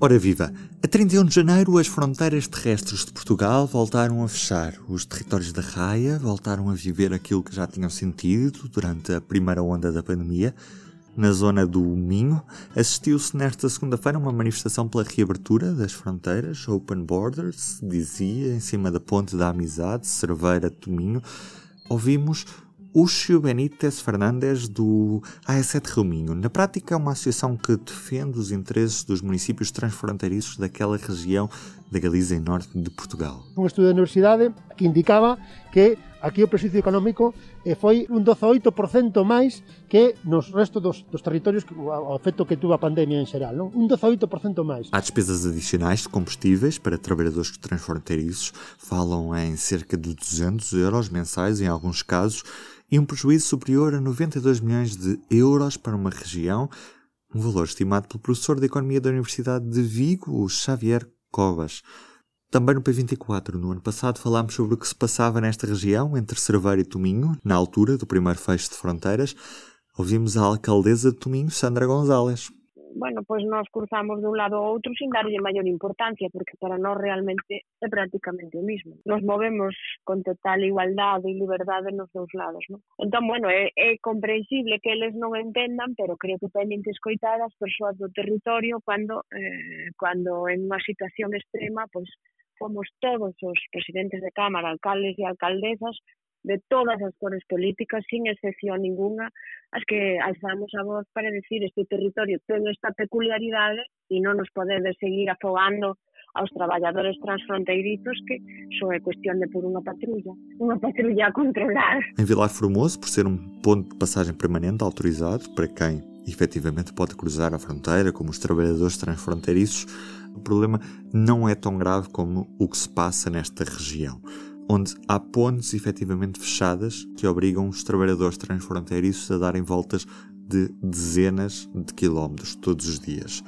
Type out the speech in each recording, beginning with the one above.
Ora viva! A 31 de janeiro, as fronteiras terrestres de Portugal voltaram a fechar. Os territórios da Raia voltaram a viver aquilo que já tinham sentido durante a primeira onda da pandemia. Na zona do Minho, assistiu-se nesta segunda-feira uma manifestação pela reabertura das fronteiras, Open Borders, dizia, em cima da Ponte da Amizade, Cerveira de Minho. Ouvimos Uxio Benítez Fernandes, do AE7 Rio Na prática, é uma associação que defende os interesses dos municípios transfronteiriços daquela região da Galiza e norte de Portugal. Um estudo da universidade que indicava que aquí o prexuicio económico eh, foi un 18% máis que nos restos dos, dos territorios que, o efecto que tuvo a pandemia en xeral, non? un 18% máis. Há despesas adicionais de combustíveis para trabalhadores transfronteiriços, falam em cerca de 200 euros mensais em alguns casos, e um prejuízo superior a 92 milhões de euros para uma região, um valor estimado pelo professor de Economia da Universidade de Vigo, Xavier Covas. Também no P24, no ano passado, falámos sobre o que se passava nesta região, entre Cerveira e Tominho, na altura do primeiro fecho de fronteiras. Ouvimos a alcaldesa de Tominho, Sandra González. bueno, pois nós cruzamos de un lado ao outro sin darlle maior importancia, porque para nós realmente é prácticamente o mismo. Nos movemos con total igualdade e liberdade nos dous lados, non? Entón, bueno, é, é comprensible que eles non entendan, pero creo que teñen que escoitar as persoas do territorio cando, eh, cando en unha situación extrema, pois fomos todos os presidentes de Cámara, alcaldes e alcaldesas, de todas as cores políticas, sin excepción ninguna, as que alzamos a voz para decir este territorio ten esta peculiaridade e non nos podedes seguir afogando aos traballadores transfronteirizos que só é cuestión de por unha patrulla, unha patrulla a controlar. Em Vilar Formoso, por ser um ponto de passagem permanente autorizado para quem efetivamente pode cruzar a fronteira, como os trabalhadores transfronteiriços, o problema não é tão grave como o que se passa nesta região onde há pontes efetivamente fechadas que obrigam os trabalhadores transfronteiriços a darem voltas de dezenas de quilómetros todos os dias.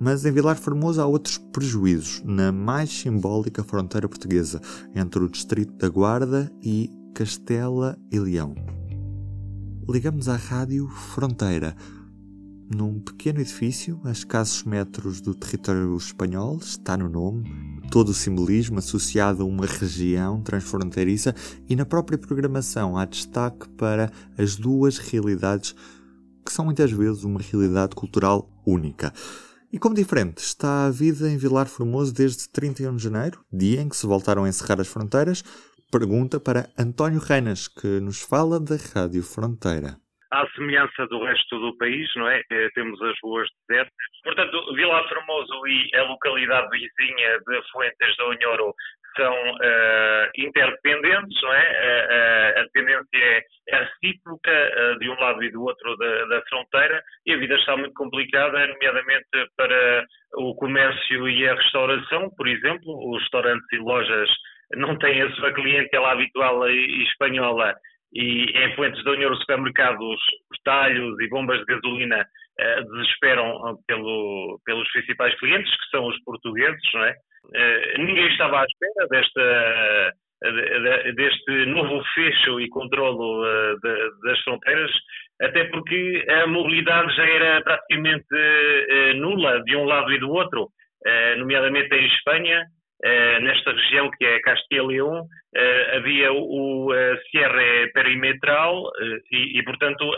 Mas em Vilar Formoso há outros prejuízos na mais simbólica fronteira portuguesa entre o distrito da Guarda e Castela e Leão. Ligamos à rádio Fronteira, num pequeno edifício, a escassos metros do território espanhol, está no nome, todo o simbolismo associado a uma região transfronteiriça e na própria programação há destaque para as duas realidades que são muitas vezes uma realidade cultural única. E como diferente está a vida em Vilar Formoso desde 31 de janeiro, dia em que se voltaram a encerrar as fronteiras? Pergunta para António Reinas, que nos fala da Rádio Fronteira à semelhança do resto do país, não é? Eh, temos as ruas desertas. Portanto, Vila Formoso e a localidade vizinha de Fuentes do Unhoro são uh, interdependentes, não é? Uh, uh, a dependência é, recíproca de um lado e do outro da, da, fronteira e a vida está muito complicada, nomeadamente para o comércio e a restauração, por exemplo. Os restaurantes e lojas não têm a sua clientela habitual espanhola e em Fuentes da União os supermercados, os talhos e bombas de gasolina uh, desesperam pelo, pelos principais clientes, que são os portugueses, não é? Uh, ninguém estava à espera desta, deste novo fecho e controlo de, das fronteiras, até porque a mobilidade já era praticamente nula de um lado e do outro, nomeadamente em Espanha, nesta região que é Castilla e León, uh, havia o, Sierra Perimetral uh, e, e, portanto,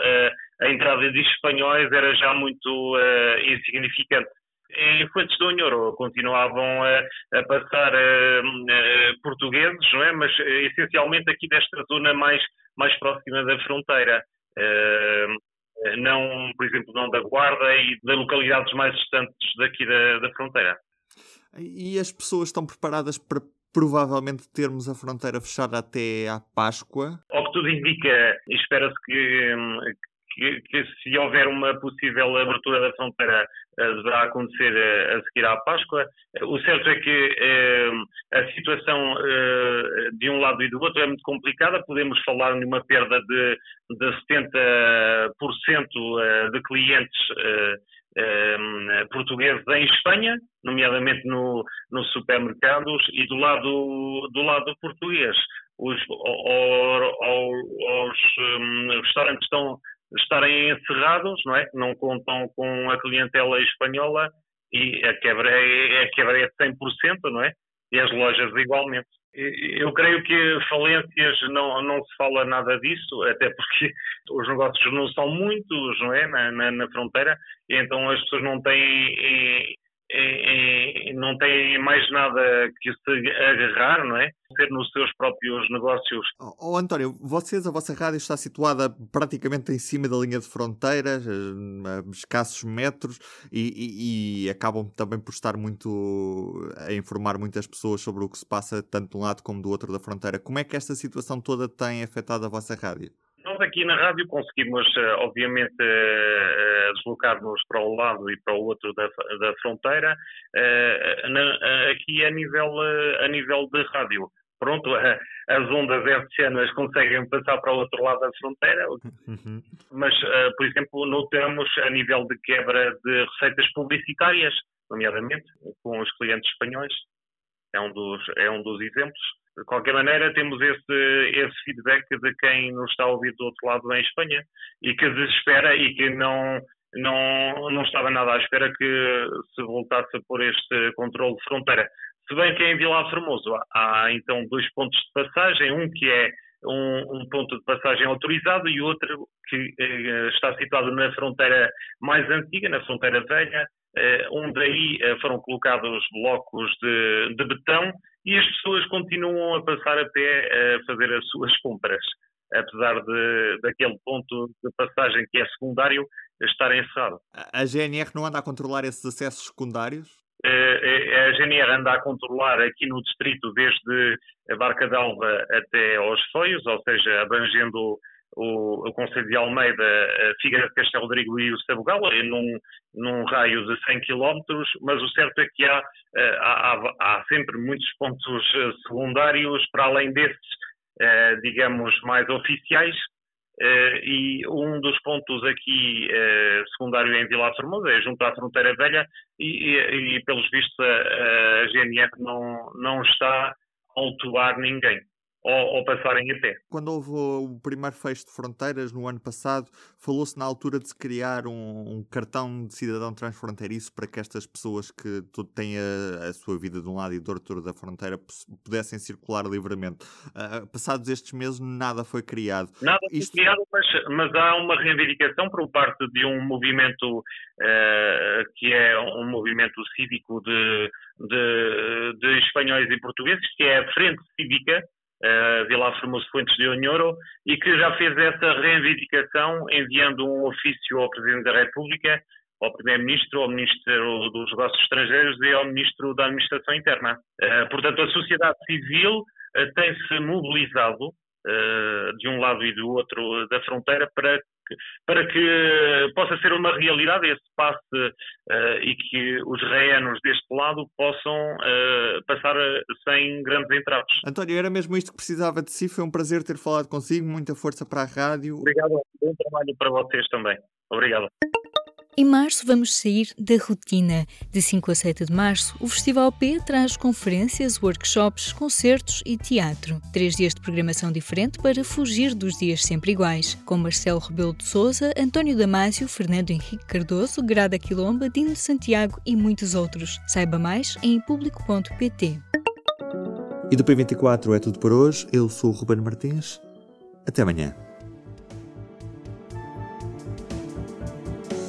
a entrada de espanhóis era já muito insignificante. Em Fuentes do Unhoro continuavam a, a passar portugueses, não é? mas essencialmente aqui desta zona mais, mais próxima da fronteira. não, por exemplo, não da Guarda e de localidades mais distantes daqui da, da fronteira. E as pessoas estão preparadas para provavelmente termos a fronteira fechada até à Páscoa? Ao que tudo indica, espera-se que, que, que, se houver uma possível abertura da fronteira eh, deverá acontecer a, a seguir à Páscoa. O certo é que eh, a situação eh, de um lado e do outro é muito complicada. Podemos falar numa perda de, de 70% de clientes eh, portugueses em Espanha, nomeadamente no, nos supermercados, e do lado, do lado português. Os, os um, restaurantes estão estarem encerrados, não é? Não contam com a clientela espanhola e a quebra é, a quebra é de 100%, não é? E as lojas igualmente. Eu creio que falências não, não se fala nada disso, até porque os negócios não são muitos, não é? Na, na, na fronteira, então as pessoas não têm não têm mais nada que se agarrar, não é? Ser nos seus próprios negócios. Oh, António, vocês, a vossa rádio está situada praticamente em cima da linha de fronteiras, a escassos metros, e, e, e, acabam também por estar muito a informar muitas pessoas sobre o que se passa tanto de um lado como do outro da fronteira. Como é que esta situação toda tem afetado a vossa rádio? Nós aqui na rádio conseguimos, eh, obviamente, eh, eh, deslocar-nos para um lado e para o outro da, da fronteira, aqui a nível, a nível de rádio. Pronto, as ondas hertzianas conseguem passar para o outro lado da fronteira, uhum. mas, por exemplo, notamos a nível de quebra de receitas publicitárias, nomeadamente com os clientes espanhóis, é um dos, é um dos exemplos de qualquer maneira, temos esse, esse feedback de quem nos está a ouvir do outro lado em Espanha e que desespera e que não, não, não estava nada à espera que se voltasse a pôr este controle de fronteira. Se bem que em Vila Formoso há então dois pontos de passagem, um que é um, um ponto de passagem autorizado e outro que eh, está situado na fronteira mais antiga, na fronteira velha, onde aí eh, foram colocados blocos de, de betão e as pessoas continuam a passar a pé a fazer as suas compras, apesar de, daquele ponto de passagem que é secundário estar encerrado. A GNR não anda a controlar esses acessos secundários? A GNR anda a controlar aqui no distrito desde a Barca d'Alva até aos Foios, ou seja, abrangendo o, o Conselho de Almeida, Figueira de Castelo Rodrigo e o Sabugal, num, num raio de 100 km, mas o certo é que há, eh, há, há sempre muitos pontos eh, secundários, para além desses, eh, digamos, mais oficiais, e um dos pontos aqui secundário em Vila Formosa é junto à fronteira velha e, e, e pelos vistos a, a GNR não, não está a autuar ninguém ou, ou, passarem a pé. Quando houve o primeiro fecho de fronteiras no ano passado, falou-se na altura de se criar um, um, cartão de cidadão transfronteiriço para que estas pessoas que têm a, a, sua vida de um lado e do outro da fronteira pudessem circular livremente. Uh, passados estes meses, nada foi criado. Nada foi Isto... criado, mas, mas, há uma reivindicação por parte de um movimento uh, que é um movimento cívico de, de, de espanhóis e portugueses, que é a Frente Cívica uh, Vila Formoso Fuentes de Onhoro, e que já fez essa reivindicação enviando um ofício ao Presidente da República, ao Primeiro-Ministro, ao Ministro dos Negócios Estrangeiros e ao Ministro da Administração Interna. Uh, portanto, a sociedade civil uh, tem-se mobilizado de um lado e do outro da fronteira para para que possa ser uma realidade esse passe uh, e que os reanos deste lado possam uh, passar sem grandes entraves. António, era mesmo isto que precisava de si. Foi um prazer ter falado consigo. Muita força para a rádio. Obrigado. Bom trabalho para vocês também. Obrigado. Em março vamos sair da rotina. De 5 a 7 de março, o Festival P traz conferências, workshops, concertos e teatro. Três dias de programação diferente para fugir dos dias sempre iguais, com Marcelo Rebelo de Souza, António Damásio, Fernando Henrique Cardoso, Grada Quilomba, Dino Santiago e muitos outros. Saiba mais em público.pt. E do P24 é tudo por hoje. Eu sou o Ruben Martins. Até amanhã.